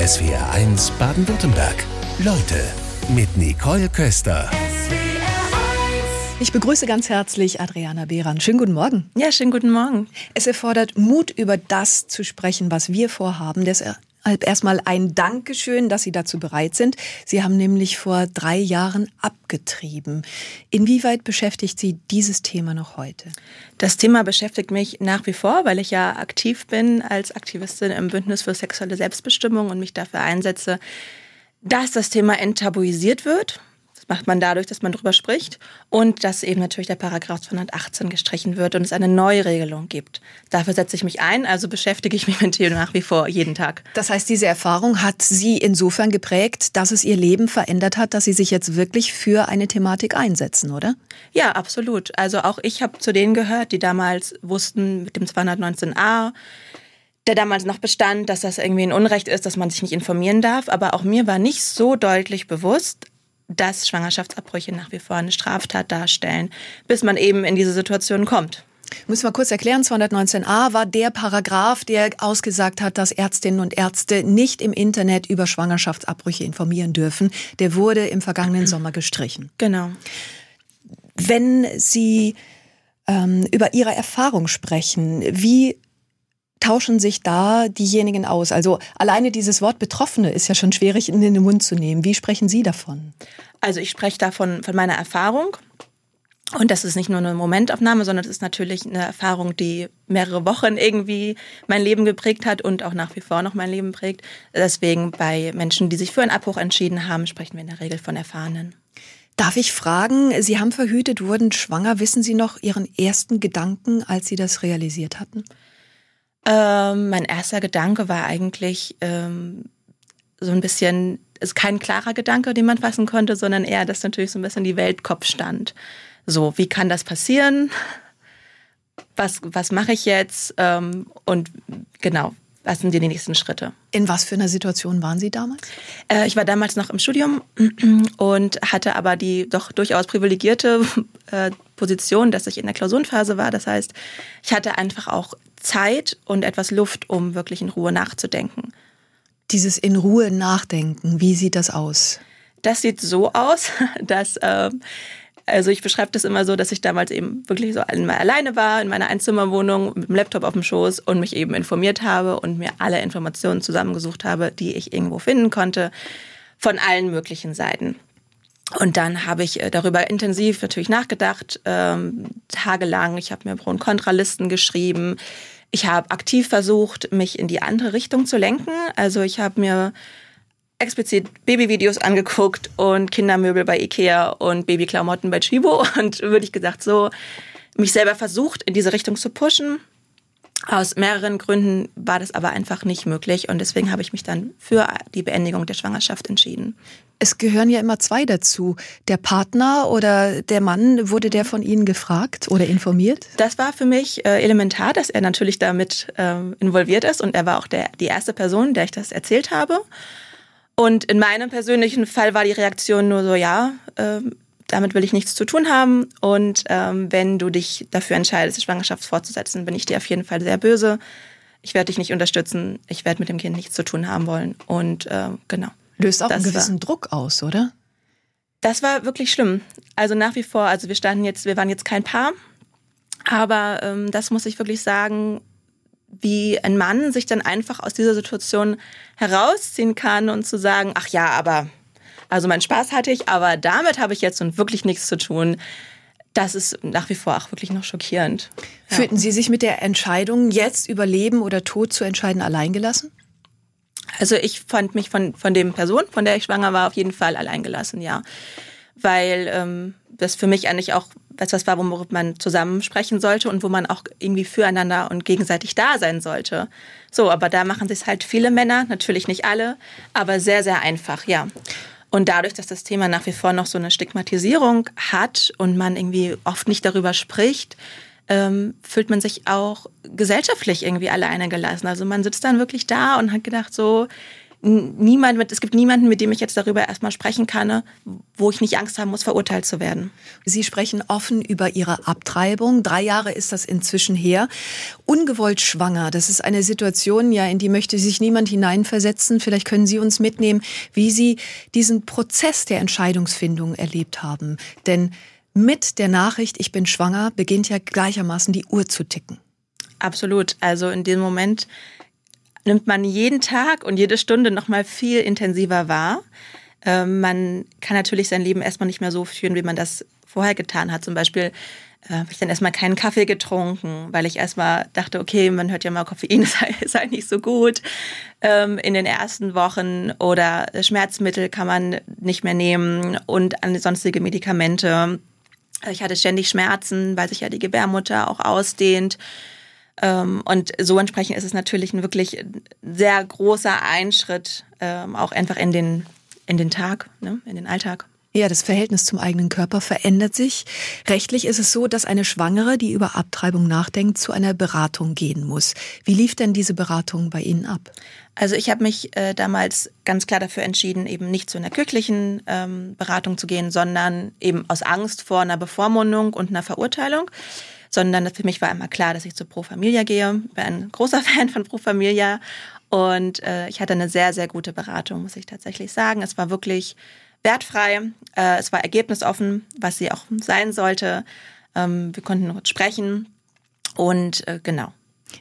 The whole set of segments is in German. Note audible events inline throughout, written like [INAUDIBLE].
SWR1 Baden-Württemberg. Leute mit Nicole Köster. Ich begrüße ganz herzlich Adriana Behran. Schönen guten Morgen. Ja, schönen guten Morgen. Es erfordert Mut, über das zu sprechen, was wir vorhaben. Erstmal ein Dankeschön, dass Sie dazu bereit sind. Sie haben nämlich vor drei Jahren abgetrieben. Inwieweit beschäftigt Sie dieses Thema noch heute? Das Thema beschäftigt mich nach wie vor, weil ich ja aktiv bin als Aktivistin im Bündnis für sexuelle Selbstbestimmung und mich dafür einsetze, dass das Thema enttabuisiert wird macht man dadurch, dass man darüber spricht und dass eben natürlich der Paragraph 218 gestrichen wird und es eine Neuregelung gibt. Dafür setze ich mich ein, also beschäftige ich mich mit dem nach wie vor jeden Tag. Das heißt, diese Erfahrung hat Sie insofern geprägt, dass es Ihr Leben verändert hat, dass Sie sich jetzt wirklich für eine Thematik einsetzen, oder? Ja, absolut. Also auch ich habe zu denen gehört, die damals wussten mit dem 219a, der damals noch bestand, dass das irgendwie ein Unrecht ist, dass man sich nicht informieren darf. Aber auch mir war nicht so deutlich bewusst, dass Schwangerschaftsabbrüche nach wie vor eine Straftat darstellen, bis man eben in diese Situation kommt. Müssen wir kurz erklären, 219a war der Paragraph, der ausgesagt hat, dass Ärztinnen und Ärzte nicht im Internet über Schwangerschaftsabbrüche informieren dürfen. Der wurde im vergangenen Sommer gestrichen. Genau. Wenn Sie ähm, über Ihre Erfahrung sprechen, wie tauschen sich da diejenigen aus? Also alleine dieses Wort Betroffene ist ja schon schwierig in den Mund zu nehmen. Wie sprechen Sie davon? Also ich spreche davon von meiner Erfahrung. Und das ist nicht nur eine Momentaufnahme, sondern es ist natürlich eine Erfahrung, die mehrere Wochen irgendwie mein Leben geprägt hat und auch nach wie vor noch mein Leben prägt. Deswegen bei Menschen, die sich für einen Abbruch entschieden haben, sprechen wir in der Regel von Erfahrenen. Darf ich fragen, Sie haben verhütet, wurden schwanger. Wissen Sie noch Ihren ersten Gedanken, als Sie das realisiert hatten? Ähm, mein erster Gedanke war eigentlich ähm, so ein bisschen, ist kein klarer Gedanke, den man fassen konnte, sondern eher, dass natürlich so ein bisschen die Welt Kopf stand. So, wie kann das passieren? Was, was mache ich jetzt? Ähm, und genau, was sind die nächsten Schritte? In was für einer Situation waren Sie damals? Äh, ich war damals noch im Studium [CLEARS THROAT] und hatte aber die doch durchaus privilegierte [LAUGHS] äh, Position, dass ich in der Klausurenphase war. Das heißt, ich hatte einfach auch Zeit und etwas Luft, um wirklich in Ruhe nachzudenken. Dieses in Ruhe nachdenken, wie sieht das aus? Das sieht so aus, [LAUGHS] dass, äh, also ich beschreibe das immer so, dass ich damals eben wirklich so alleine war in meiner Einzimmerwohnung mit dem Laptop auf dem Schoß und mich eben informiert habe und mir alle Informationen zusammengesucht habe, die ich irgendwo finden konnte, von allen möglichen Seiten. Und dann habe ich äh, darüber intensiv natürlich nachgedacht, ähm, tagelang. Ich habe mir Pro- und Kontralisten geschrieben. Ich habe aktiv versucht, mich in die andere Richtung zu lenken. Also ich habe mir explizit Babyvideos angeguckt und Kindermöbel bei Ikea und Babyklamotten bei Chibo [LAUGHS] und würde ich gesagt so mich selber versucht in diese Richtung zu pushen aus mehreren Gründen war das aber einfach nicht möglich und deswegen habe ich mich dann für die Beendigung der Schwangerschaft entschieden. Es gehören ja immer zwei dazu. Der Partner oder der Mann, wurde der von Ihnen gefragt oder informiert? Das war für mich äh, elementar, dass er natürlich damit ähm, involviert ist und er war auch der, die erste Person, der ich das erzählt habe. Und in meinem persönlichen Fall war die Reaktion nur so, ja, ähm, damit will ich nichts zu tun haben. Und ähm, wenn du dich dafür entscheidest, die Schwangerschaft fortzusetzen, bin ich dir auf jeden Fall sehr böse. Ich werde dich nicht unterstützen. Ich werde mit dem Kind nichts zu tun haben wollen. Und äh, genau. Löst auch einen gewissen war, Druck aus, oder? Das war wirklich schlimm. Also nach wie vor, also wir standen jetzt, wir waren jetzt kein Paar, aber ähm, das muss ich wirklich sagen, wie ein Mann sich dann einfach aus dieser Situation herausziehen kann und zu sagen, ach ja, aber also meinen Spaß hatte ich, aber damit habe ich jetzt nun wirklich nichts zu tun. Das ist nach wie vor auch wirklich noch schockierend. Ja. Fühlten Sie sich mit der Entscheidung, jetzt über Leben oder Tod zu entscheiden, alleingelassen? Also ich fand mich von, von dem Person, von der ich schwanger war, auf jeden Fall alleingelassen, ja. Weil ähm, das für mich eigentlich auch etwas war, worüber man zusammen sprechen sollte und wo man auch irgendwie füreinander und gegenseitig da sein sollte. So, aber da machen sich halt viele Männer, natürlich nicht alle, aber sehr, sehr einfach, ja. Und dadurch, dass das Thema nach wie vor noch so eine Stigmatisierung hat und man irgendwie oft nicht darüber spricht, ähm, fühlt man sich auch gesellschaftlich irgendwie alleine gelassen. Also man sitzt dann wirklich da und hat gedacht so, niemand mit, es gibt niemanden, mit dem ich jetzt darüber erstmal sprechen kann, wo ich nicht Angst haben muss, verurteilt zu werden. Sie sprechen offen über Ihre Abtreibung. Drei Jahre ist das inzwischen her. Ungewollt schwanger, das ist eine Situation, ja, in die möchte sich niemand hineinversetzen. Vielleicht können Sie uns mitnehmen, wie Sie diesen Prozess der Entscheidungsfindung erlebt haben. Denn mit der Nachricht, ich bin schwanger, beginnt ja gleichermaßen die Uhr zu ticken. Absolut. Also in dem Moment nimmt man jeden Tag und jede Stunde noch mal viel intensiver wahr. Ähm, man kann natürlich sein Leben erstmal nicht mehr so führen, wie man das vorher getan hat. Zum Beispiel äh, habe ich dann erstmal keinen Kaffee getrunken, weil ich erstmal dachte, okay, man hört ja mal, Koffein [LAUGHS] sei, sei nicht so gut ähm, in den ersten Wochen oder Schmerzmittel kann man nicht mehr nehmen und sonstige Medikamente. Ich hatte ständig Schmerzen, weil sich ja die Gebärmutter auch ausdehnt. Ähm, und so entsprechend ist es natürlich ein wirklich sehr großer Einschritt, ähm, auch einfach in den, in den Tag, ne, in den Alltag. Ja, das Verhältnis zum eigenen Körper verändert sich. Rechtlich ist es so, dass eine Schwangere, die über Abtreibung nachdenkt, zu einer Beratung gehen muss. Wie lief denn diese Beratung bei Ihnen ab? Also ich habe mich äh, damals ganz klar dafür entschieden, eben nicht zu einer kirchlichen ähm, Beratung zu gehen, sondern eben aus Angst vor einer Bevormundung und einer Verurteilung sondern für mich war immer klar, dass ich zu Pro Familia gehe. Ich bin ein großer [LAUGHS] Fan von Pro Familia und äh, ich hatte eine sehr, sehr gute Beratung, muss ich tatsächlich sagen. Es war wirklich wertfrei, äh, es war ergebnisoffen, was sie auch sein sollte. Ähm, wir konnten sprechen und äh, genau.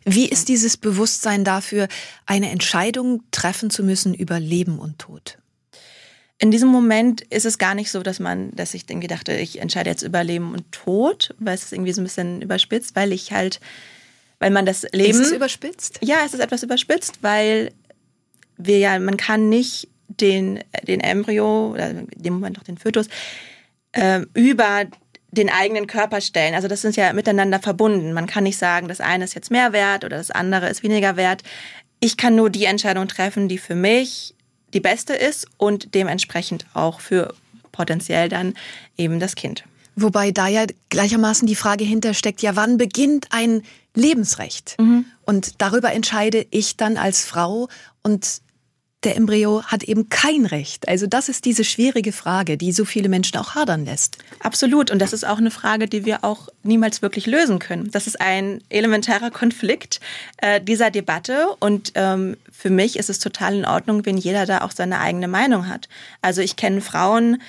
Wie ist dieses Bewusstsein dafür, eine Entscheidung treffen zu müssen über Leben und Tod? In diesem Moment ist es gar nicht so, dass man, dass ich irgendwie dachte, ich entscheide jetzt über Leben und Tod, weil es ist irgendwie so ein bisschen überspitzt, weil ich halt, weil man das Leben. Ist es überspitzt? Ja, es ist etwas überspitzt, weil wir ja, man kann nicht den, den Embryo oder in dem Moment auch den Fötus äh, über den eigenen Körper stellen. Also das sind ja miteinander verbunden. Man kann nicht sagen, das eine ist jetzt mehr wert oder das andere ist weniger wert. Ich kann nur die Entscheidung treffen, die für mich die beste ist und dementsprechend auch für potenziell dann eben das Kind. Wobei da ja gleichermaßen die Frage hintersteckt, ja, wann beginnt ein Lebensrecht? Mhm. Und darüber entscheide ich dann als Frau und der Embryo hat eben kein Recht. Also das ist diese schwierige Frage, die so viele Menschen auch hadern lässt. Absolut. Und das ist auch eine Frage, die wir auch niemals wirklich lösen können. Das ist ein elementarer Konflikt äh, dieser Debatte. Und ähm, für mich ist es total in Ordnung, wenn jeder da auch seine eigene Meinung hat. Also ich kenne Frauen,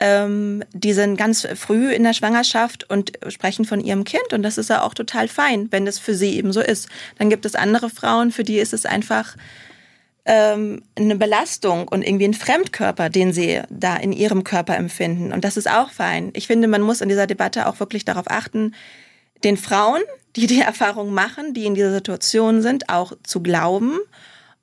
ähm, die sind ganz früh in der Schwangerschaft und sprechen von ihrem Kind. Und das ist ja auch total fein, wenn das für sie eben so ist. Dann gibt es andere Frauen, für die ist es einfach ähm, eine Belastung und irgendwie ein Fremdkörper, den sie da in ihrem Körper empfinden. Und das ist auch fein. Ich finde, man muss in dieser Debatte auch wirklich darauf achten, den Frauen, die die Erfahrung machen, die in dieser Situation sind, auch zu glauben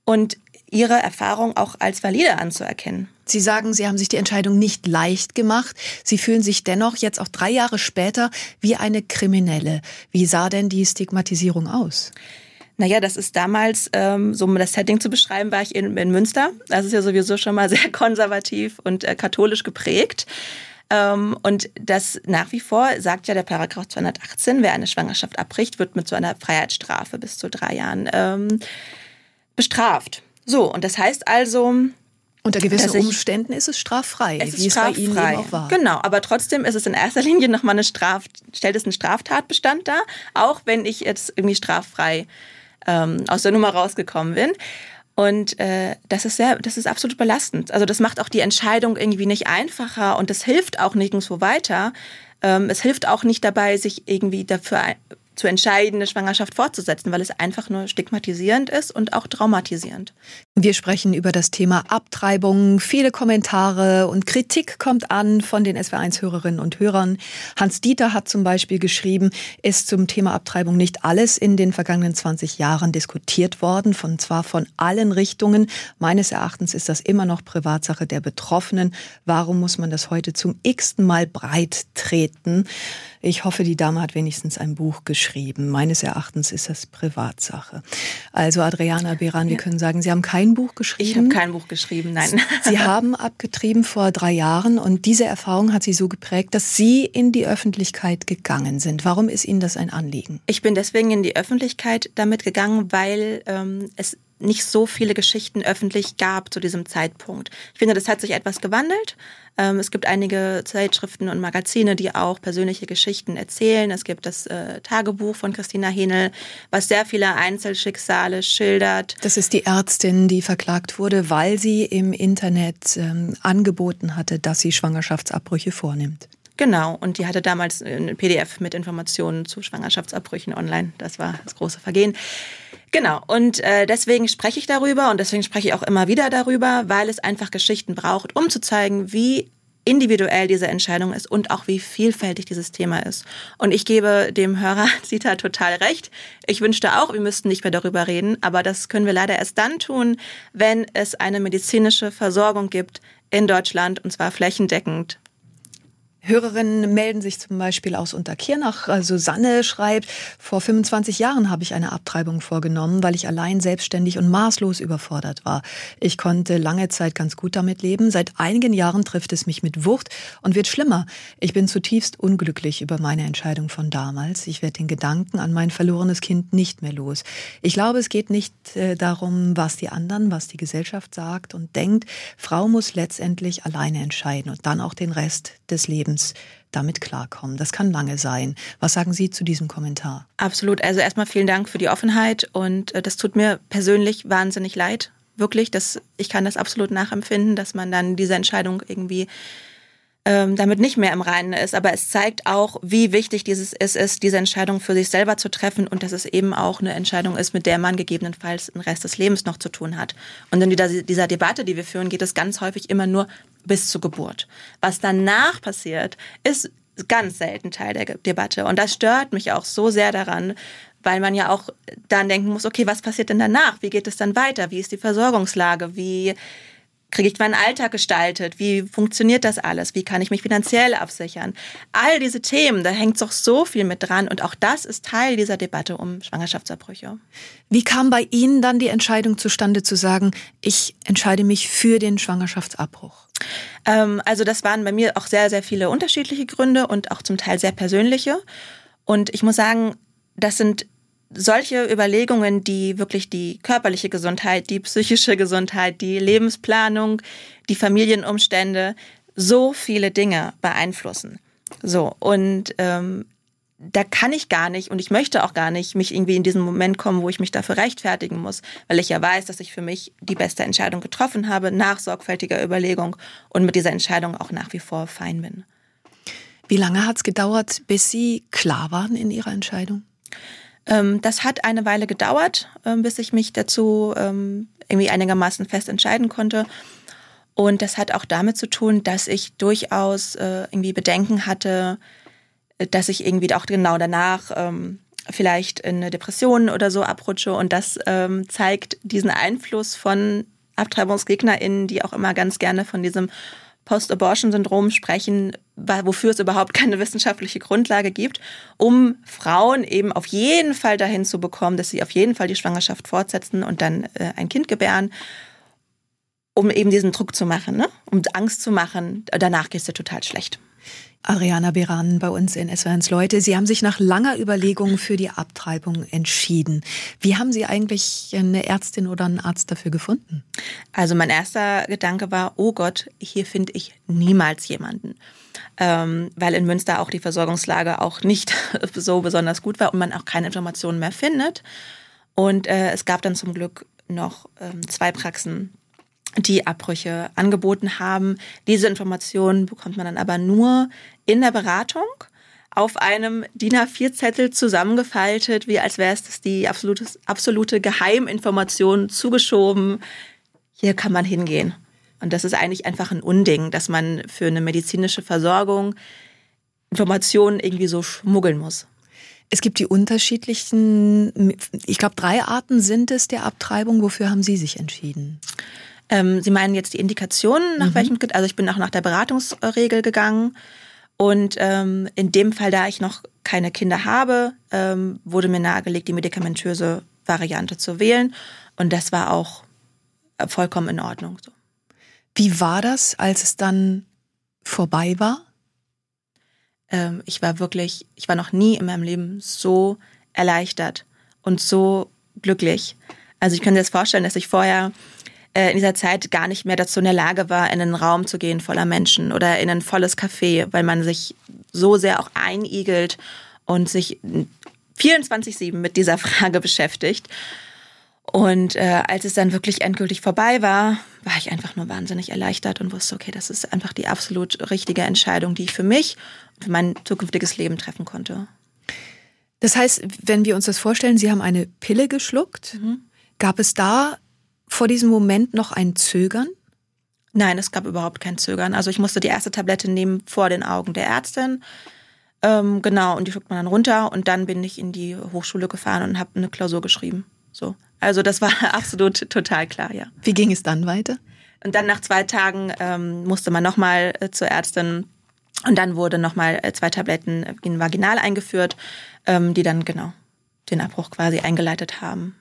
und ihre Erfahrung auch als valide anzuerkennen. Sie sagen, Sie haben sich die Entscheidung nicht leicht gemacht. Sie fühlen sich dennoch jetzt auch drei Jahre später wie eine Kriminelle. Wie sah denn die Stigmatisierung aus? Naja, das ist damals, ähm, so um das Setting zu beschreiben, war ich in, in Münster. Das ist ja sowieso schon mal [LAUGHS] sehr konservativ und äh, katholisch geprägt. Ähm, und das nach wie vor sagt ja der Paragraph 218, wer eine Schwangerschaft abbricht, wird mit so einer Freiheitsstrafe bis zu drei Jahren ähm, bestraft. So, und das heißt also, unter gewissen ich, Umständen ist es straffrei, es wie straffrei. es bei Ihnen eben auch war. Genau, aber trotzdem ist es in erster Linie nochmal eine Straf, stellt es einen Straftatbestand dar, auch wenn ich jetzt irgendwie straffrei ähm, aus der Nummer rausgekommen bin. Und äh, das ist sehr, das ist absolut belastend. Also das macht auch die Entscheidung irgendwie nicht einfacher und das hilft auch nirgendwo weiter. Ähm, es hilft auch nicht dabei, sich irgendwie dafür zu entscheiden, eine Schwangerschaft fortzusetzen, weil es einfach nur stigmatisierend ist und auch traumatisierend. Wir sprechen über das Thema Abtreibung. Viele Kommentare und Kritik kommt an von den SW1-Hörerinnen und Hörern. Hans Dieter hat zum Beispiel geschrieben, ist zum Thema Abtreibung nicht alles in den vergangenen 20 Jahren diskutiert worden, von zwar von allen Richtungen. Meines Erachtens ist das immer noch Privatsache der Betroffenen. Warum muss man das heute zum x-ten Mal breit treten? Ich hoffe, die Dame hat wenigstens ein Buch geschrieben. Meines Erachtens ist das Privatsache. Also Adriana Beran, wir können sagen, Sie haben kein Buch geschrieben. Ich habe kein Buch geschrieben, nein. Sie haben abgetrieben vor drei Jahren und diese Erfahrung hat Sie so geprägt, dass Sie in die Öffentlichkeit gegangen sind. Warum ist Ihnen das ein Anliegen? Ich bin deswegen in die Öffentlichkeit damit gegangen, weil ähm, es nicht so viele Geschichten öffentlich gab zu diesem Zeitpunkt. Ich finde, das hat sich etwas gewandelt. Ähm, es gibt einige Zeitschriften und Magazine, die auch persönliche Geschichten erzählen. Es gibt das äh, Tagebuch von Christina Henel, was sehr viele Einzelschicksale schildert. Das ist die Ärztin, die verklagt wurde, weil sie im Internet ähm, angeboten hatte, dass sie Schwangerschaftsabbrüche vornimmt. Genau, und die hatte damals ein PDF mit Informationen zu Schwangerschaftsabbrüchen online. Das war das große Vergehen. Genau, und äh, deswegen spreche ich darüber und deswegen spreche ich auch immer wieder darüber, weil es einfach Geschichten braucht, um zu zeigen, wie individuell diese Entscheidung ist und auch wie vielfältig dieses Thema ist. Und ich gebe dem Hörer [LAUGHS] Zita total recht. Ich wünschte auch, wir müssten nicht mehr darüber reden, aber das können wir leider erst dann tun, wenn es eine medizinische Versorgung gibt in Deutschland und zwar flächendeckend Hörerinnen melden sich zum Beispiel aus Unterkirnach. Susanne also schreibt, vor 25 Jahren habe ich eine Abtreibung vorgenommen, weil ich allein selbstständig und maßlos überfordert war. Ich konnte lange Zeit ganz gut damit leben. Seit einigen Jahren trifft es mich mit Wucht und wird schlimmer. Ich bin zutiefst unglücklich über meine Entscheidung von damals. Ich werde den Gedanken an mein verlorenes Kind nicht mehr los. Ich glaube, es geht nicht äh, darum, was die anderen, was die Gesellschaft sagt und denkt. Frau muss letztendlich alleine entscheiden und dann auch den Rest des Lebens Lebens damit klarkommen. Das kann lange sein. Was sagen Sie zu diesem Kommentar? Absolut. Also erstmal vielen Dank für die Offenheit und äh, das tut mir persönlich wahnsinnig leid. Wirklich, das, ich kann das absolut nachempfinden, dass man dann diese Entscheidung irgendwie ähm, damit nicht mehr im Reinen ist. Aber es zeigt auch, wie wichtig dieses es ist, diese Entscheidung für sich selber zu treffen und dass es eben auch eine Entscheidung ist, mit der man gegebenenfalls den Rest des Lebens noch zu tun hat. Und in dieser, dieser Debatte, die wir führen, geht es ganz häufig immer nur bis zur Geburt. Was danach passiert, ist ganz selten Teil der Debatte. Und das stört mich auch so sehr daran, weil man ja auch dann denken muss, okay, was passiert denn danach? Wie geht es dann weiter? Wie ist die Versorgungslage? Wie kriege ich meinen Alltag gestaltet? Wie funktioniert das alles? Wie kann ich mich finanziell absichern? All diese Themen, da hängt doch so viel mit dran und auch das ist Teil dieser Debatte um Schwangerschaftsabbrüche. Wie kam bei Ihnen dann die Entscheidung zustande zu sagen, ich entscheide mich für den Schwangerschaftsabbruch? Ähm, also das waren bei mir auch sehr, sehr viele unterschiedliche Gründe und auch zum Teil sehr persönliche. Und ich muss sagen, das sind solche Überlegungen, die wirklich die körperliche Gesundheit, die psychische Gesundheit, die Lebensplanung, die Familienumstände, so viele Dinge beeinflussen. So, und ähm, da kann ich gar nicht und ich möchte auch gar nicht mich irgendwie in diesen Moment kommen, wo ich mich dafür rechtfertigen muss, weil ich ja weiß, dass ich für mich die beste Entscheidung getroffen habe, nach sorgfältiger Überlegung und mit dieser Entscheidung auch nach wie vor fein bin. Wie lange hat es gedauert, bis Sie klar waren in Ihrer Entscheidung? Ähm, das hat eine Weile gedauert, ähm, bis ich mich dazu ähm, irgendwie einigermaßen fest entscheiden konnte. Und das hat auch damit zu tun, dass ich durchaus äh, irgendwie Bedenken hatte, dass ich irgendwie auch genau danach vielleicht in eine Depression oder so abrutsche. Und das zeigt diesen Einfluss von AbtreibungsgegnerInnen, die auch immer ganz gerne von diesem Post-Abortion-Syndrom sprechen, wofür es überhaupt keine wissenschaftliche Grundlage gibt, um Frauen eben auf jeden Fall dahin zu bekommen, dass sie auf jeden Fall die Schwangerschaft fortsetzen und dann äh, ein Kind gebären, um eben diesen Druck zu machen, ne? um Angst zu machen, danach geht es dir total schlecht. Ariana Beran bei uns in SWRs Leute. Sie haben sich nach langer Überlegung für die Abtreibung entschieden. Wie haben Sie eigentlich eine Ärztin oder einen Arzt dafür gefunden? Also mein erster Gedanke war, oh Gott, hier finde ich niemals jemanden. Ähm, weil in Münster auch die Versorgungslage auch nicht [LAUGHS] so besonders gut war und man auch keine Informationen mehr findet. Und äh, es gab dann zum Glück noch ähm, zwei Praxen, die Abbrüche angeboten haben. Diese Informationen bekommt man dann aber nur in der Beratung auf einem DIN A4-Zettel zusammengefaltet, wie als wäre es die absolute, absolute Geheiminformation zugeschoben. Hier kann man hingehen. Und das ist eigentlich einfach ein Unding, dass man für eine medizinische Versorgung Informationen irgendwie so schmuggeln muss. Es gibt die unterschiedlichen, ich glaube, drei Arten sind es der Abtreibung. Wofür haben Sie sich entschieden? Ähm, Sie meinen jetzt die Indikationen, nach mhm. welchem, also ich bin auch nach der Beratungsregel gegangen. Und ähm, in dem Fall, da ich noch keine Kinder habe, ähm, wurde mir nahegelegt, die medikamentöse Variante zu wählen. Und das war auch vollkommen in Ordnung. So. Wie war das, als es dann vorbei war? Ähm, ich war wirklich, ich war noch nie in meinem Leben so erleichtert und so glücklich. Also ich kann mir das vorstellen, dass ich vorher äh, in dieser Zeit gar nicht mehr dazu in der Lage war, in einen Raum zu gehen voller Menschen oder in ein volles Café, weil man sich so sehr auch einigelt und sich 24-7 mit dieser [LAUGHS] Frage beschäftigt. Und äh, als es dann wirklich endgültig vorbei war, war ich einfach nur wahnsinnig erleichtert und wusste, okay, das ist einfach die absolut richtige Entscheidung, die ich für mich und für mein zukünftiges Leben treffen konnte. Das heißt, wenn wir uns das vorstellen, Sie haben eine Pille geschluckt, mhm. gab es da vor diesem Moment noch ein Zögern? Nein, es gab überhaupt kein Zögern. Also ich musste die erste Tablette nehmen vor den Augen der Ärztin. Ähm, genau, und die schluckt man dann runter und dann bin ich in die Hochschule gefahren und habe eine Klausur geschrieben. So. Also das war [LAUGHS] absolut total klar, ja. Wie ging es dann weiter? Und dann nach zwei Tagen ähm, musste man nochmal äh, zur Ärztin und dann wurde nochmal äh, zwei Tabletten in vaginal eingeführt, ähm, die dann genau den Abbruch quasi eingeleitet haben.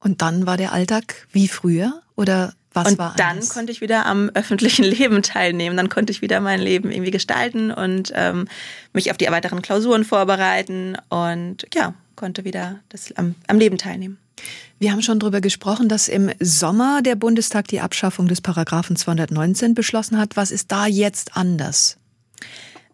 Und dann war der Alltag wie früher oder was und war dann konnte ich wieder am öffentlichen [LAUGHS] Leben teilnehmen. Dann konnte ich wieder mein Leben irgendwie gestalten und ähm, mich auf die weiteren Klausuren vorbereiten und ja, konnte wieder das, am, am Leben teilnehmen. Wir haben schon darüber gesprochen, dass im Sommer der Bundestag die Abschaffung des Paragraphen 219 beschlossen hat. Was ist da jetzt anders?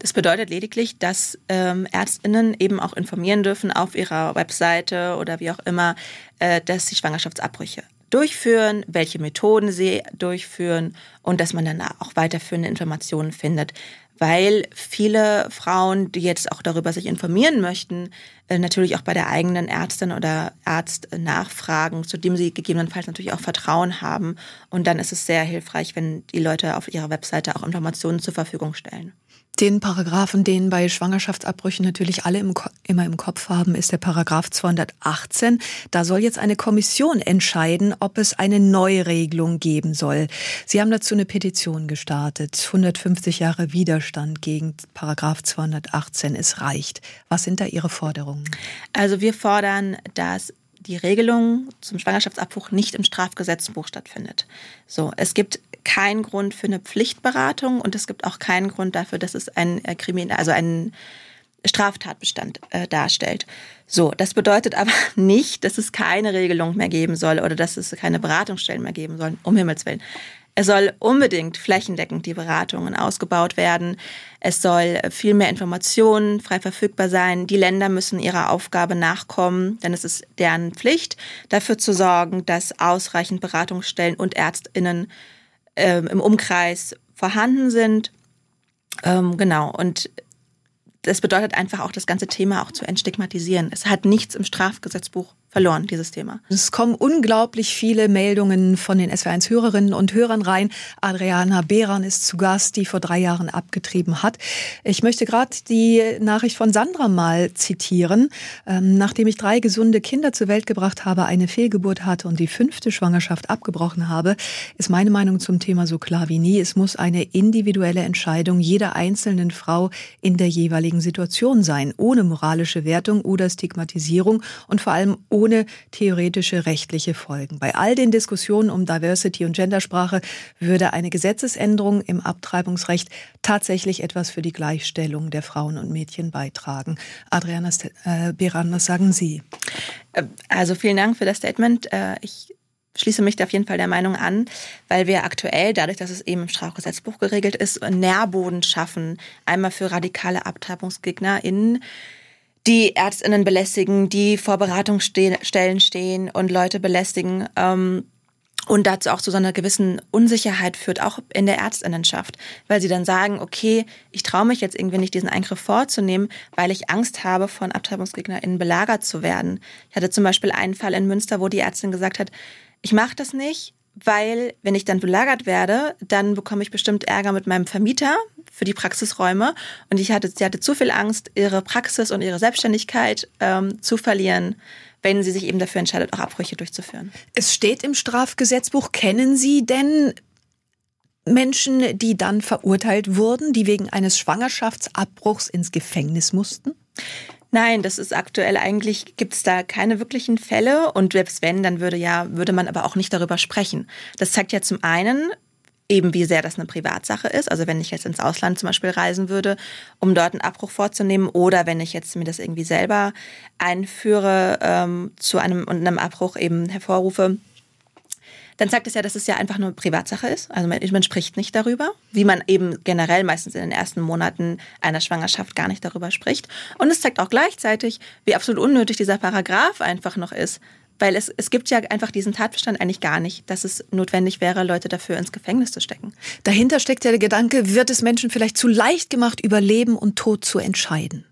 Das bedeutet lediglich, dass ähm, Ärztinnen eben auch informieren dürfen auf ihrer Webseite oder wie auch immer, äh, dass sie Schwangerschaftsabbrüche durchführen, welche Methoden sie durchführen und dass man dann auch weiterführende Informationen findet. Weil viele Frauen, die jetzt auch darüber sich informieren möchten, äh, natürlich auch bei der eigenen Ärztin oder Arzt nachfragen, zu dem sie gegebenenfalls natürlich auch Vertrauen haben. Und dann ist es sehr hilfreich, wenn die Leute auf ihrer Webseite auch Informationen zur Verfügung stellen. Den Paragraphen, den bei Schwangerschaftsabbrüchen natürlich alle im, immer im Kopf haben, ist der Paragraph 218. Da soll jetzt eine Kommission entscheiden, ob es eine Neuregelung geben soll. Sie haben dazu eine Petition gestartet. 150 Jahre Widerstand gegen Paragraph 218. Es reicht. Was sind da Ihre Forderungen? Also wir fordern, dass die Regelung zum Schwangerschaftsabbruch nicht im Strafgesetzbuch stattfindet. So, es gibt keinen Grund für eine Pflichtberatung und es gibt auch keinen Grund dafür, dass es ein äh, Kriminal, also ein Straftatbestand äh, darstellt. So, das bedeutet [LAUGHS] aber nicht, dass es keine Regelung mehr geben soll oder dass es keine Beratungsstellen mehr geben soll, um Himmels Willen. Es soll unbedingt flächendeckend die Beratungen ausgebaut werden. Es soll viel mehr Informationen frei verfügbar sein. Die Länder müssen ihrer Aufgabe nachkommen, denn es ist deren Pflicht, dafür zu sorgen, dass ausreichend Beratungsstellen und Ärztinnen ähm, im Umkreis vorhanden sind. Ähm, genau. Und das bedeutet einfach auch, das ganze Thema auch zu entstigmatisieren. Es hat nichts im Strafgesetzbuch verloren, dieses Thema. Es kommen unglaublich viele Meldungen von den SW1-Hörerinnen und Hörern rein. Adriana Behran ist zu Gast, die vor drei Jahren abgetrieben hat. Ich möchte gerade die Nachricht von Sandra mal zitieren. Ähm, nachdem ich drei gesunde Kinder zur Welt gebracht habe, eine Fehlgeburt hatte und die fünfte Schwangerschaft abgebrochen habe, ist meine Meinung zum Thema so klar wie nie. Es muss eine individuelle Entscheidung jeder einzelnen Frau in der jeweiligen Situation sein, ohne moralische Wertung oder Stigmatisierung und vor allem ohne ohne theoretische rechtliche Folgen. Bei all den Diskussionen um Diversity und Gendersprache würde eine Gesetzesänderung im Abtreibungsrecht tatsächlich etwas für die Gleichstellung der Frauen und Mädchen beitragen. Adriana äh, Beran, was sagen Sie? Äh, also vielen Dank für das Statement. Äh, ich schließe mich da auf jeden Fall der Meinung an, weil wir aktuell, dadurch, dass es eben im Strafgesetzbuch geregelt ist, Nährboden schaffen, einmal für radikale AbtreibungsgegnerInnen, die Ärztinnen belästigen, die vor Beratungsstellen stehen und Leute belästigen. Ähm, und dazu auch zu so einer gewissen Unsicherheit führt, auch in der Ärztinnenschaft, weil sie dann sagen, okay, ich traue mich jetzt irgendwie nicht, diesen Eingriff vorzunehmen, weil ich Angst habe, von AbtreibungsgegnerInnen belagert zu werden. Ich hatte zum Beispiel einen Fall in Münster, wo die Ärztin gesagt hat, ich mache das nicht, weil wenn ich dann belagert werde, dann bekomme ich bestimmt Ärger mit meinem Vermieter für die Praxisräume. Und ich hatte, sie hatte zu viel Angst, ihre Praxis und ihre Selbstständigkeit ähm, zu verlieren, wenn sie sich eben dafür entscheidet, auch Abbrüche durchzuführen. Es steht im Strafgesetzbuch. Kennen Sie denn Menschen, die dann verurteilt wurden, die wegen eines Schwangerschaftsabbruchs ins Gefängnis mussten? Nein, das ist aktuell eigentlich, gibt es da keine wirklichen Fälle und selbst wenn, dann würde ja, würde man aber auch nicht darüber sprechen. Das zeigt ja zum einen, eben wie sehr das eine Privatsache ist. Also wenn ich jetzt ins Ausland zum Beispiel reisen würde, um dort einen Abbruch vorzunehmen, oder wenn ich jetzt mir das irgendwie selber einführe ähm, zu einem und einem Abbruch eben hervorrufe, dann sagt es ja, dass es ja einfach nur Privatsache ist. Also man, man, spricht nicht darüber, wie man eben generell meistens in den ersten Monaten einer Schwangerschaft gar nicht darüber spricht. Und es zeigt auch gleichzeitig, wie absolut unnötig dieser Paragraph einfach noch ist. Weil es, es gibt ja einfach diesen Tatbestand eigentlich gar nicht, dass es notwendig wäre, Leute dafür ins Gefängnis zu stecken. Dahinter steckt ja der Gedanke, wird es Menschen vielleicht zu leicht gemacht, über Leben und Tod zu entscheiden?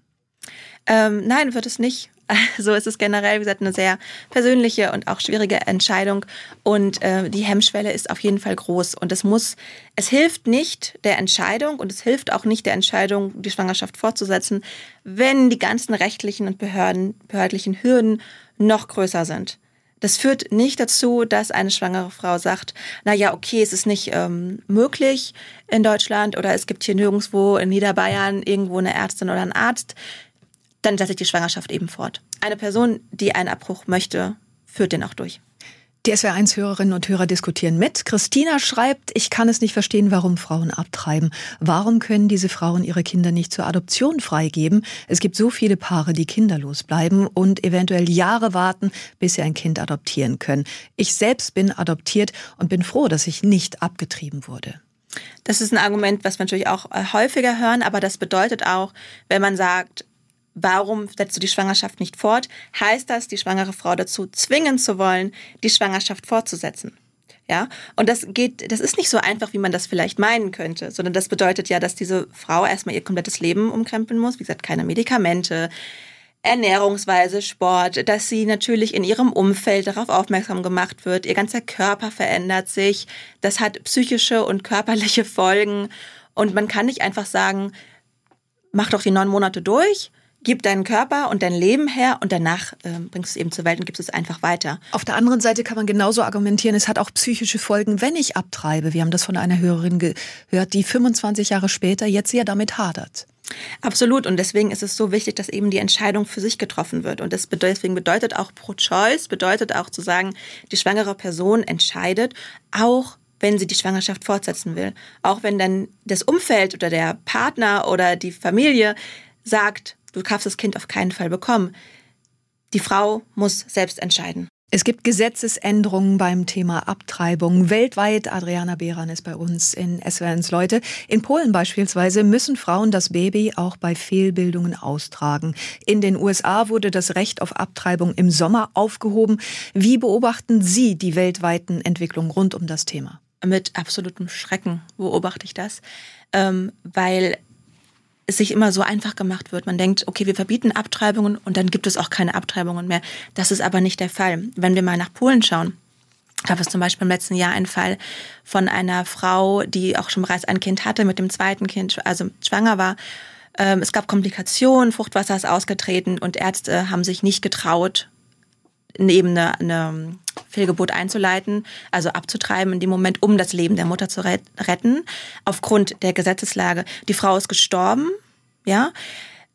Ähm, nein, wird es nicht. So ist es generell, wie gesagt, eine sehr persönliche und auch schwierige Entscheidung. Und äh, die Hemmschwelle ist auf jeden Fall groß. Und es muss, es hilft nicht der Entscheidung und es hilft auch nicht der Entscheidung, die Schwangerschaft fortzusetzen, wenn die ganzen rechtlichen und Behörden, behördlichen Hürden noch größer sind. Das führt nicht dazu, dass eine schwangere Frau sagt, na ja, okay, es ist nicht ähm, möglich in Deutschland oder es gibt hier nirgendwo in Niederbayern irgendwo eine Ärztin oder einen Arzt, dann setze ich die Schwangerschaft eben fort. Eine Person, die einen Abbruch möchte, führt den auch durch. Die SWR1-Hörerinnen und Hörer diskutieren mit. Christina schreibt, ich kann es nicht verstehen, warum Frauen abtreiben. Warum können diese Frauen ihre Kinder nicht zur Adoption freigeben? Es gibt so viele Paare, die kinderlos bleiben und eventuell Jahre warten, bis sie ein Kind adoptieren können. Ich selbst bin adoptiert und bin froh, dass ich nicht abgetrieben wurde. Das ist ein Argument, was wir natürlich auch äh, häufiger hören, aber das bedeutet auch, wenn man sagt, warum setzt du die Schwangerschaft nicht fort? Heißt das, die schwangere Frau dazu zwingen zu wollen, die Schwangerschaft fortzusetzen? Ja, und das geht, das ist nicht so einfach, wie man das vielleicht meinen könnte, sondern das bedeutet ja, dass diese Frau erstmal ihr komplettes Leben umkrempeln muss. Wie gesagt, keine Medikamente, Ernährungsweise, Sport, dass sie natürlich in ihrem Umfeld darauf aufmerksam gemacht wird. Ihr ganzer Körper verändert sich. Das hat psychische und körperliche Folgen. Und man kann nicht einfach sagen, mach doch die neun Monate durch gib deinen Körper und dein Leben her und danach äh, bringst du es eben zur Welt und gibst es einfach weiter. Auf der anderen Seite kann man genauso argumentieren, es hat auch psychische Folgen, wenn ich abtreibe. Wir haben das von einer Hörerin gehört, die 25 Jahre später jetzt ja damit hadert. Absolut. Und deswegen ist es so wichtig, dass eben die Entscheidung für sich getroffen wird. Und das bedeutet, deswegen bedeutet auch Pro-Choice, bedeutet auch zu sagen, die schwangere Person entscheidet, auch wenn sie die Schwangerschaft fortsetzen will. Auch wenn dann das Umfeld oder der Partner oder die Familie sagt, Du darfst das Kind auf keinen Fall bekommen. Die Frau muss selbst entscheiden. Es gibt Gesetzesänderungen beim Thema Abtreibung. Weltweit, Adriana Beran ist bei uns in SWRs Leute. In Polen beispielsweise müssen Frauen das Baby auch bei Fehlbildungen austragen. In den USA wurde das Recht auf Abtreibung im Sommer aufgehoben. Wie beobachten Sie die weltweiten Entwicklungen rund um das Thema? Mit absolutem Schrecken beobachte ich das, ähm, weil es sich immer so einfach gemacht wird. Man denkt, okay, wir verbieten Abtreibungen und dann gibt es auch keine Abtreibungen mehr. Das ist aber nicht der Fall. Wenn wir mal nach Polen schauen, gab es zum Beispiel im letzten Jahr einen Fall von einer Frau, die auch schon bereits ein Kind hatte, mit dem zweiten Kind, also schwanger war. Ähm, es gab Komplikationen, Fruchtwasser ist ausgetreten und Ärzte haben sich nicht getraut, neben eine, eine Fehlgeburt einzuleiten, also abzutreiben in dem Moment, um das Leben der Mutter zu retten, aufgrund der Gesetzeslage. Die Frau ist gestorben, ja,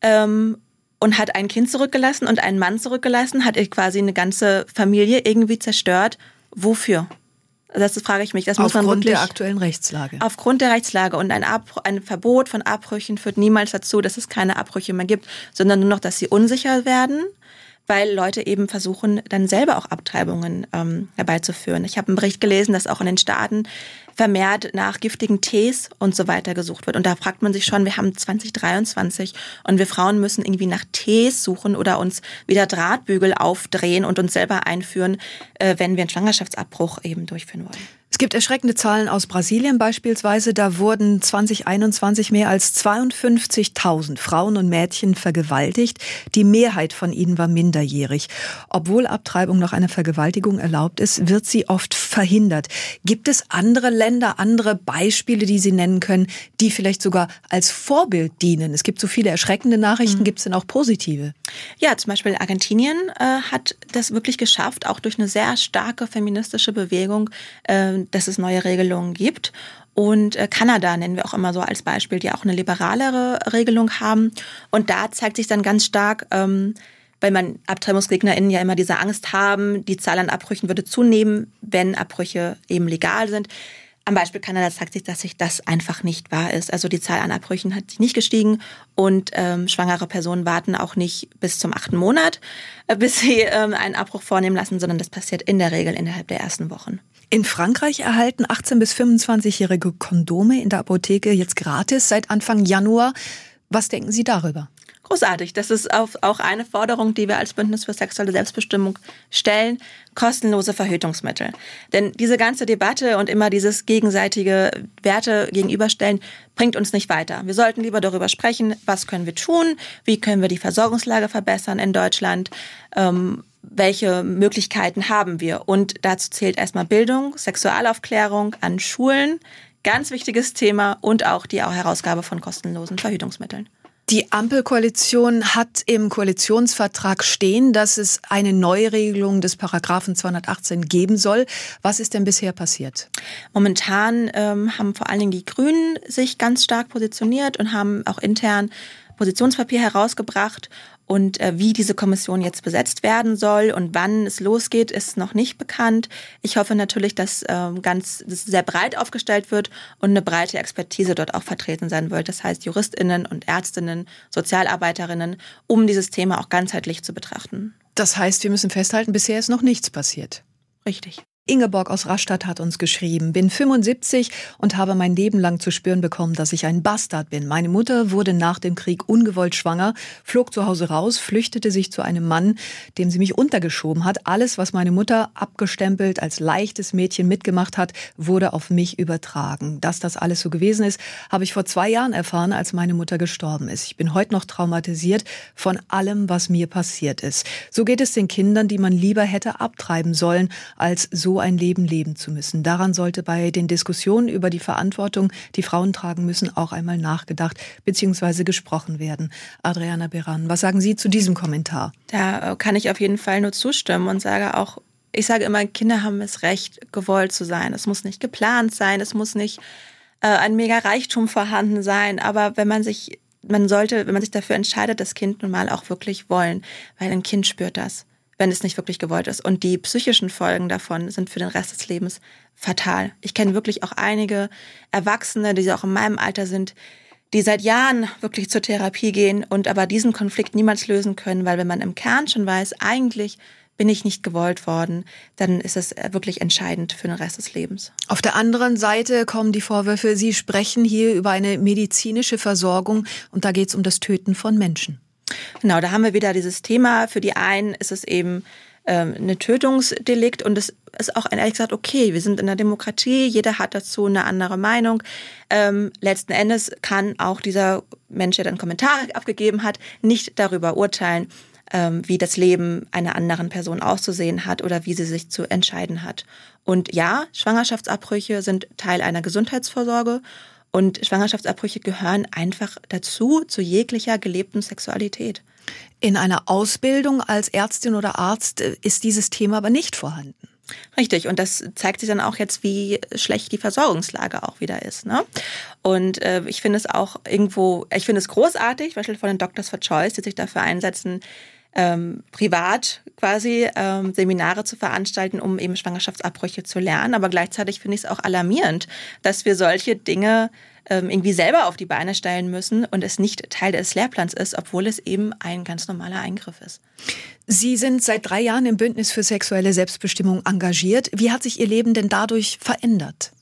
ähm, und hat ein Kind zurückgelassen und einen Mann zurückgelassen, hat quasi eine ganze Familie irgendwie zerstört. Wofür? Das frage ich mich. Das muss man wirklich, der aktuellen Rechtslage. Aufgrund der Rechtslage. Und ein, Ab ein Verbot von Abbrüchen führt niemals dazu, dass es keine Abbrüche mehr gibt, sondern nur noch, dass sie unsicher werden weil Leute eben versuchen, dann selber auch Abtreibungen ähm, herbeizuführen. Ich habe einen Bericht gelesen, dass auch in den Staaten vermehrt nach giftigen Tees und so weiter gesucht wird. Und da fragt man sich schon, wir haben 2023 und wir Frauen müssen irgendwie nach Tees suchen oder uns wieder Drahtbügel aufdrehen und uns selber einführen, äh, wenn wir einen Schwangerschaftsabbruch eben durchführen wollen. Es gibt erschreckende Zahlen aus Brasilien beispielsweise. Da wurden 2021 mehr als 52.000 Frauen und Mädchen vergewaltigt. Die Mehrheit von ihnen war minderjährig. Obwohl Abtreibung nach einer Vergewaltigung erlaubt ist, wird sie oft verhindert. Gibt es andere Länder, andere Beispiele, die Sie nennen können, die vielleicht sogar als Vorbild dienen? Es gibt so viele erschreckende Nachrichten. Mhm. Gibt es denn auch positive? Ja, zum Beispiel Argentinien äh, hat das wirklich geschafft, auch durch eine sehr starke feministische Bewegung, äh, dass es neue Regelungen gibt. Und äh, Kanada nennen wir auch immer so als Beispiel, die auch eine liberalere Regelung haben. Und da zeigt sich dann ganz stark, ähm, weil man AbtreibungsgegnerInnen ja immer diese Angst haben, die Zahl an Abbrüchen würde zunehmen, wenn Abbrüche eben legal sind. Am Beispiel Kanada zeigt sich, dass sich das einfach nicht wahr ist. Also die Zahl an Abbrüchen hat sich nicht gestiegen und ähm, schwangere Personen warten auch nicht bis zum achten Monat, äh, bis sie ähm, einen Abbruch vornehmen lassen, sondern das passiert in der Regel innerhalb der ersten Wochen. In Frankreich erhalten 18- bis 25-jährige Kondome in der Apotheke jetzt gratis seit Anfang Januar. Was denken Sie darüber? Großartig. Das ist auch eine Forderung, die wir als Bündnis für sexuelle Selbstbestimmung stellen. Kostenlose Verhütungsmittel. Denn diese ganze Debatte und immer dieses gegenseitige Werte gegenüberstellen bringt uns nicht weiter. Wir sollten lieber darüber sprechen, was können wir tun, wie können wir die Versorgungslage verbessern in Deutschland, ähm, welche Möglichkeiten haben wir. Und dazu zählt erstmal Bildung, Sexualaufklärung an Schulen, ganz wichtiges Thema und auch die Herausgabe von kostenlosen Verhütungsmitteln. Die Ampelkoalition hat im Koalitionsvertrag stehen, dass es eine Neuregelung des Paragraphen 218 geben soll. Was ist denn bisher passiert? Momentan ähm, haben vor allen Dingen die Grünen sich ganz stark positioniert und haben auch intern Positionspapier herausgebracht und äh, wie diese Kommission jetzt besetzt werden soll und wann es losgeht, ist noch nicht bekannt. Ich hoffe natürlich, dass ähm, ganz dass sehr breit aufgestellt wird und eine breite Expertise dort auch vertreten sein wird. Das heißt Juristinnen und Ärztinnen, Sozialarbeiterinnen, um dieses Thema auch ganzheitlich zu betrachten. Das heißt, wir müssen festhalten, bisher ist noch nichts passiert. Richtig. Ingeborg aus Rastatt hat uns geschrieben, bin 75 und habe mein Leben lang zu spüren bekommen, dass ich ein Bastard bin. Meine Mutter wurde nach dem Krieg ungewollt schwanger, flog zu Hause raus, flüchtete sich zu einem Mann, dem sie mich untergeschoben hat. Alles, was meine Mutter abgestempelt als leichtes Mädchen mitgemacht hat, wurde auf mich übertragen. Dass das alles so gewesen ist, habe ich vor zwei Jahren erfahren, als meine Mutter gestorben ist. Ich bin heute noch traumatisiert von allem, was mir passiert ist. So geht es den Kindern, die man lieber hätte abtreiben sollen, als so ein Leben leben zu müssen. Daran sollte bei den Diskussionen über die Verantwortung, die Frauen tragen müssen, auch einmal nachgedacht bzw. gesprochen werden. Adriana Beran, was sagen Sie zu diesem Kommentar? Da kann ich auf jeden Fall nur zustimmen und sage auch, ich sage immer, Kinder haben es Recht, gewollt zu sein. Es muss nicht geplant sein, es muss nicht äh, ein mega Reichtum vorhanden sein, aber wenn man sich man sollte, wenn man sich dafür entscheidet, das Kind nun mal auch wirklich wollen, weil ein Kind spürt das wenn es nicht wirklich gewollt ist. Und die psychischen Folgen davon sind für den Rest des Lebens fatal. Ich kenne wirklich auch einige Erwachsene, die auch in meinem Alter sind, die seit Jahren wirklich zur Therapie gehen und aber diesen Konflikt niemals lösen können, weil wenn man im Kern schon weiß, eigentlich bin ich nicht gewollt worden, dann ist es wirklich entscheidend für den Rest des Lebens. Auf der anderen Seite kommen die Vorwürfe, Sie sprechen hier über eine medizinische Versorgung und da geht es um das Töten von Menschen. Genau, da haben wir wieder dieses Thema. Für die einen ist es eben ähm, eine Tötungsdelikt und es ist auch ehrlich gesagt okay. Wir sind in der Demokratie, jeder hat dazu eine andere Meinung. Ähm, letzten Endes kann auch dieser Mensch, der dann Kommentare abgegeben hat, nicht darüber urteilen, ähm, wie das Leben einer anderen Person auszusehen hat oder wie sie sich zu entscheiden hat. Und ja, Schwangerschaftsabbrüche sind Teil einer Gesundheitsvorsorge und Schwangerschaftsabbrüche gehören einfach dazu, zu jeglicher gelebten Sexualität. In einer Ausbildung als Ärztin oder Arzt äh, ist dieses Thema aber nicht vorhanden. Richtig, und das zeigt sich dann auch jetzt, wie schlecht die Versorgungslage auch wieder ist. Ne? Und äh, ich finde es auch irgendwo, ich finde es großartig, beispielsweise von den Doctors for Choice, die sich dafür einsetzen, ähm, privat quasi ähm, Seminare zu veranstalten, um eben Schwangerschaftsabbrüche zu lernen. Aber gleichzeitig finde ich es auch alarmierend, dass wir solche Dinge ähm, irgendwie selber auf die Beine stellen müssen und es nicht Teil des Lehrplans ist, obwohl es eben ein ganz normaler Eingriff ist. Sie sind seit drei Jahren im Bündnis für sexuelle Selbstbestimmung engagiert. Wie hat sich Ihr Leben denn dadurch verändert?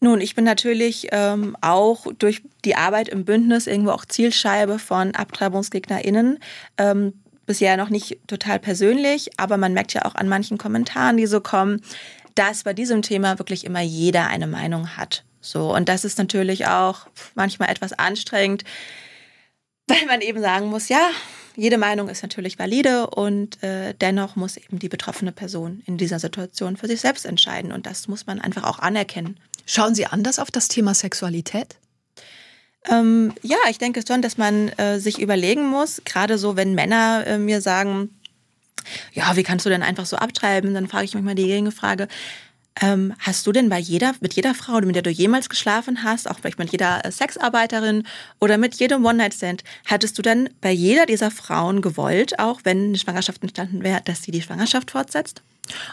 Nun, ich bin natürlich ähm, auch durch die Arbeit im Bündnis irgendwo auch Zielscheibe von AbtreibungsgegnerInnen. Ähm, bisher noch nicht total persönlich, aber man merkt ja auch an manchen Kommentaren, die so kommen, dass bei diesem Thema wirklich immer jeder eine Meinung hat. So, und das ist natürlich auch manchmal etwas anstrengend, weil man eben sagen muss, ja, jede Meinung ist natürlich valide und äh, dennoch muss eben die betroffene Person in dieser Situation für sich selbst entscheiden und das muss man einfach auch anerkennen. Schauen Sie anders auf das Thema Sexualität? Ähm, ja, ich denke schon, dass man äh, sich überlegen muss, gerade so, wenn Männer äh, mir sagen, ja, wie kannst du denn einfach so abtreiben? Dann frage ich mich mal die Gegenfrage, ähm, hast du denn bei jeder, mit jeder Frau, mit der du jemals geschlafen hast, auch vielleicht mit jeder äh, Sexarbeiterin oder mit jedem One-Night-Stand, hattest du dann bei jeder dieser Frauen gewollt, auch wenn eine Schwangerschaft entstanden wäre, dass sie die Schwangerschaft fortsetzt?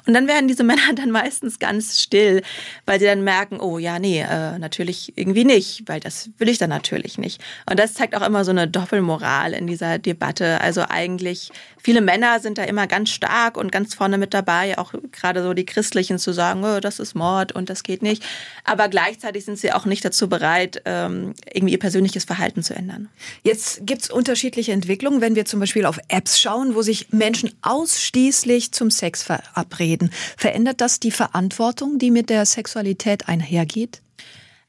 Und dann werden diese [LAUGHS] Männer dann meistens ganz still, weil sie dann merken, oh ja, nee, äh, natürlich irgendwie nicht, weil das will ich dann natürlich nicht. Und das zeigt auch immer so eine Doppelmoral in dieser Debatte. Also eigentlich, viele Männer sind da immer ganz stark und ganz vorne mit dabei, auch gerade so die Christlichen zu sagen, oh, das ist Mord und das geht nicht. Aber gleichzeitig sind sie auch nicht dazu bereit, ähm, irgendwie ihr persönliches Verhalten zu ändern. Jetzt gibt's unterschiedliche Entwicklungen, wenn wir zum Beispiel auf Apps schauen, wo sich Menschen ausschließlich zum Sex verabreden verabreden. Verändert das die Verantwortung, die mit der Sexualität einhergeht?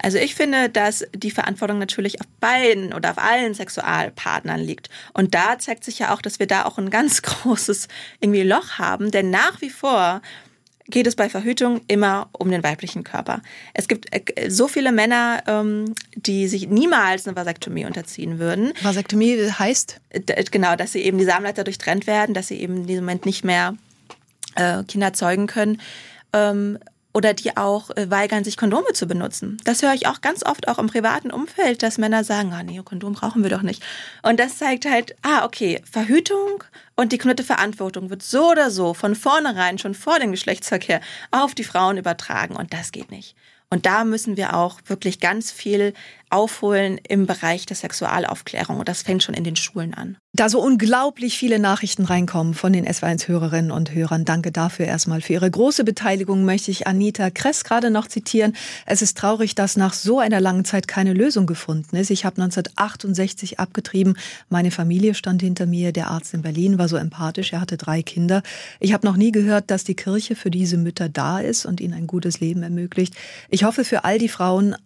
Also ich finde, dass die Verantwortung natürlich auf beiden oder auf allen Sexualpartnern liegt. Und da zeigt sich ja auch, dass wir da auch ein ganz [LAUGHS] großes irgendwie Loch haben, denn nach wie vor geht es bei Verhütung immer um den weiblichen Körper. Es gibt äh, so viele Männer, ähm, die sich niemals eine Vasektomie unterziehen würden. Vasektomie heißt? Genau, dass sie eben die Samenleiter durchtrennt werden, dass sie eben in diesem Moment nicht mehr äh, Kinder zeugen können. Ähm, oder die auch äh, weigern, sich Kondome zu benutzen. Das höre ich auch ganz oft auch im privaten Umfeld, dass Männer sagen, ah nee, Kondom brauchen wir doch nicht. Und das zeigt halt, ah okay, Verhütung und die komplette Verantwortung wird so oder so von vornherein schon vor dem Geschlechtsverkehr auf die Frauen übertragen und das geht nicht. Und da müssen wir auch wirklich ganz viel aufholen im Bereich der Sexualaufklärung. Und das fängt schon in den Schulen an. Da so unglaublich viele Nachrichten reinkommen von den SW1-Hörerinnen und Hörern, danke dafür erstmal. Für Ihre große Beteiligung möchte ich Anita Kress gerade noch zitieren. Es ist traurig, dass nach so einer langen Zeit keine Lösung gefunden ist. Ich habe 1968 abgetrieben. Meine Familie stand hinter mir. Der Arzt in Berlin war so empathisch. Er hatte drei Kinder. Ich habe noch nie gehört, dass die Kirche für diese Mütter da ist und ihnen ein gutes Leben ermöglicht. Ich hoffe für all die Frauen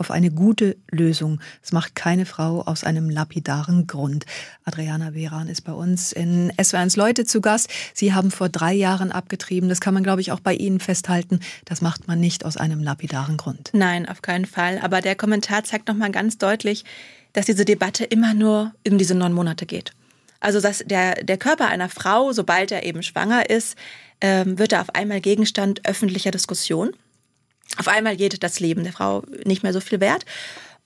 auf eine gute Lösung. Es macht keine Frau aus einem lapidaren Grund. Adriana Beran ist bei uns in SW1 Leute zu Gast. Sie haben vor drei Jahren abgetrieben. Das kann man, glaube ich, auch bei Ihnen festhalten. Das macht man nicht aus einem lapidaren Grund. Nein, auf keinen Fall. Aber der Kommentar zeigt nochmal ganz deutlich, dass diese Debatte immer nur um diese neun Monate geht. Also dass der, der Körper einer Frau, sobald er eben schwanger ist, ähm, wird er auf einmal Gegenstand öffentlicher Diskussion. Auf einmal geht das Leben der Frau nicht mehr so viel wert.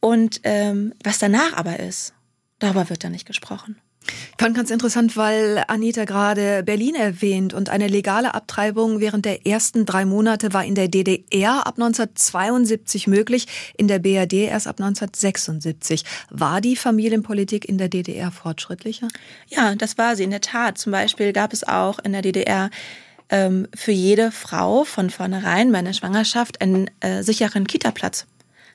Und ähm, was danach aber ist, darüber wird dann nicht gesprochen. Ich fand ganz interessant, weil Anita gerade Berlin erwähnt und eine legale Abtreibung während der ersten drei Monate war in der DDR ab 1972 möglich, in der BRD erst ab 1976. War die Familienpolitik in der DDR fortschrittlicher? Ja, das war sie in der Tat. Zum Beispiel gab es auch in der DDR ähm, für jede Frau von vornherein bei einer Schwangerschaft einen äh, sicheren Kita-Platz.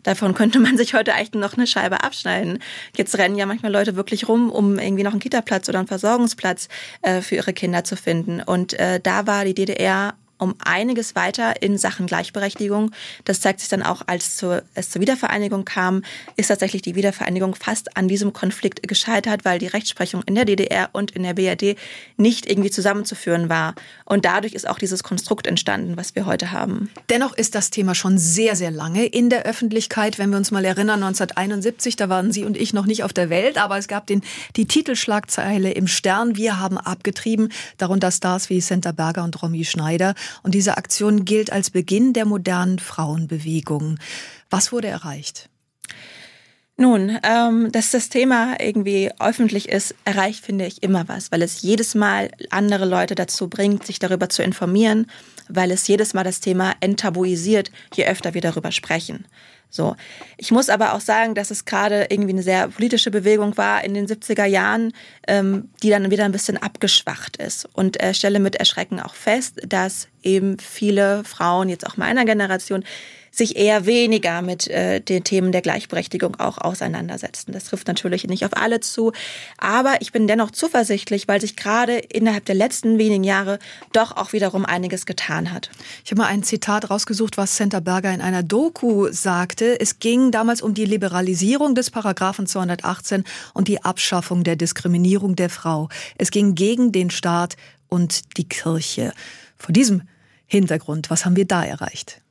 Davon könnte man sich heute echt noch eine Scheibe abschneiden. Jetzt rennen ja manchmal Leute wirklich rum, um irgendwie noch einen Kita-Platz oder einen Versorgungsplatz äh, für ihre Kinder zu finden. Und äh, da war die DDR um einiges weiter in Sachen Gleichberechtigung. Das zeigt sich dann auch, als es zur Wiedervereinigung kam, ist tatsächlich die Wiedervereinigung fast an diesem Konflikt gescheitert, weil die Rechtsprechung in der DDR und in der BRD nicht irgendwie zusammenzuführen war. Und dadurch ist auch dieses Konstrukt entstanden, was wir heute haben. Dennoch ist das Thema schon sehr, sehr lange in der Öffentlichkeit. Wenn wir uns mal erinnern, 1971, da waren Sie und ich noch nicht auf der Welt, aber es gab den, die Titelschlagzeile im Stern, wir haben abgetrieben, darunter Stars wie Senta Berger und Romy Schneider. Und diese Aktion gilt als Beginn der modernen Frauenbewegung. Was wurde erreicht? Nun, ähm, dass das Thema irgendwie öffentlich ist, erreicht, finde ich, immer was, weil es jedes Mal andere Leute dazu bringt, sich darüber zu informieren, weil es jedes Mal das Thema enttabuisiert, je öfter wir darüber sprechen. So. Ich muss aber auch sagen, dass es gerade irgendwie eine sehr politische Bewegung war in den 70er Jahren, ähm, die dann wieder ein bisschen abgeschwacht ist. Und äh, stelle mit Erschrecken auch fest, dass eben viele Frauen, jetzt auch meiner Generation, sich eher weniger mit äh, den Themen der Gleichberechtigung auch auseinandersetzen. Das trifft natürlich nicht auf alle zu, aber ich bin dennoch zuversichtlich, weil sich gerade innerhalb der letzten wenigen Jahre doch auch wiederum einiges getan hat. Ich habe mal ein Zitat rausgesucht, was Senta Berger in einer Doku sagte. Es ging damals um die Liberalisierung des Paragraphen 218 und die Abschaffung der Diskriminierung der Frau. Es ging gegen den Staat und die Kirche. Vor diesem Hintergrund, was haben wir da erreicht?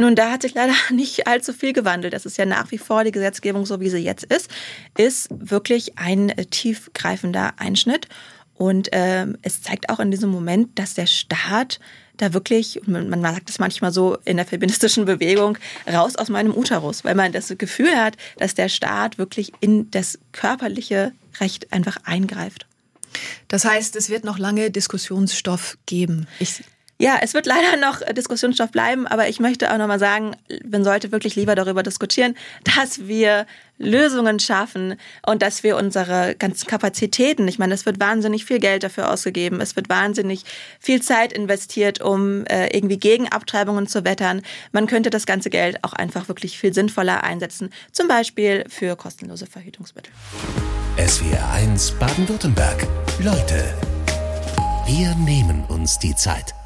Nun, da hat sich leider [LAUGHS] nicht allzu viel gewandelt. Das ist ja nach wie vor die Gesetzgebung, so wie sie jetzt ist, ist wirklich ein äh, tiefgreifender Einschnitt. Und äh, es zeigt auch in diesem Moment, dass der Staat da wirklich, man, sagt es manchmal so in der feministischen Bewegung, raus aus meinem Uterus, weil man das Gefühl hat, dass der Staat wirklich in das körperliche Recht einfach eingreift. Das heißt, es wird noch lange Diskussionsstoff geben. Ich Ja, es wird leider [LAUGHS] noch Diskussionsstoff bleiben, aber ich möchte auch nochmal sagen, man sollte wirklich lieber darüber diskutieren, dass wir Lösungen schaffen und dass wir unsere ganzen Kapazitäten, ich meine, es wird wahnsinnig viel Geld dafür ausgegeben, es wird wahnsinnig viel Zeit investiert, um äh, irgendwie gegen Abtreibungen zu wettern. Man könnte das ganze Geld auch einfach wirklich viel sinnvoller einsetzen, zum Beispiel für kostenlose Verhütungsmittel. SWR 1 Baden-Württemberg. Leute, wir nehmen uns die Zeit.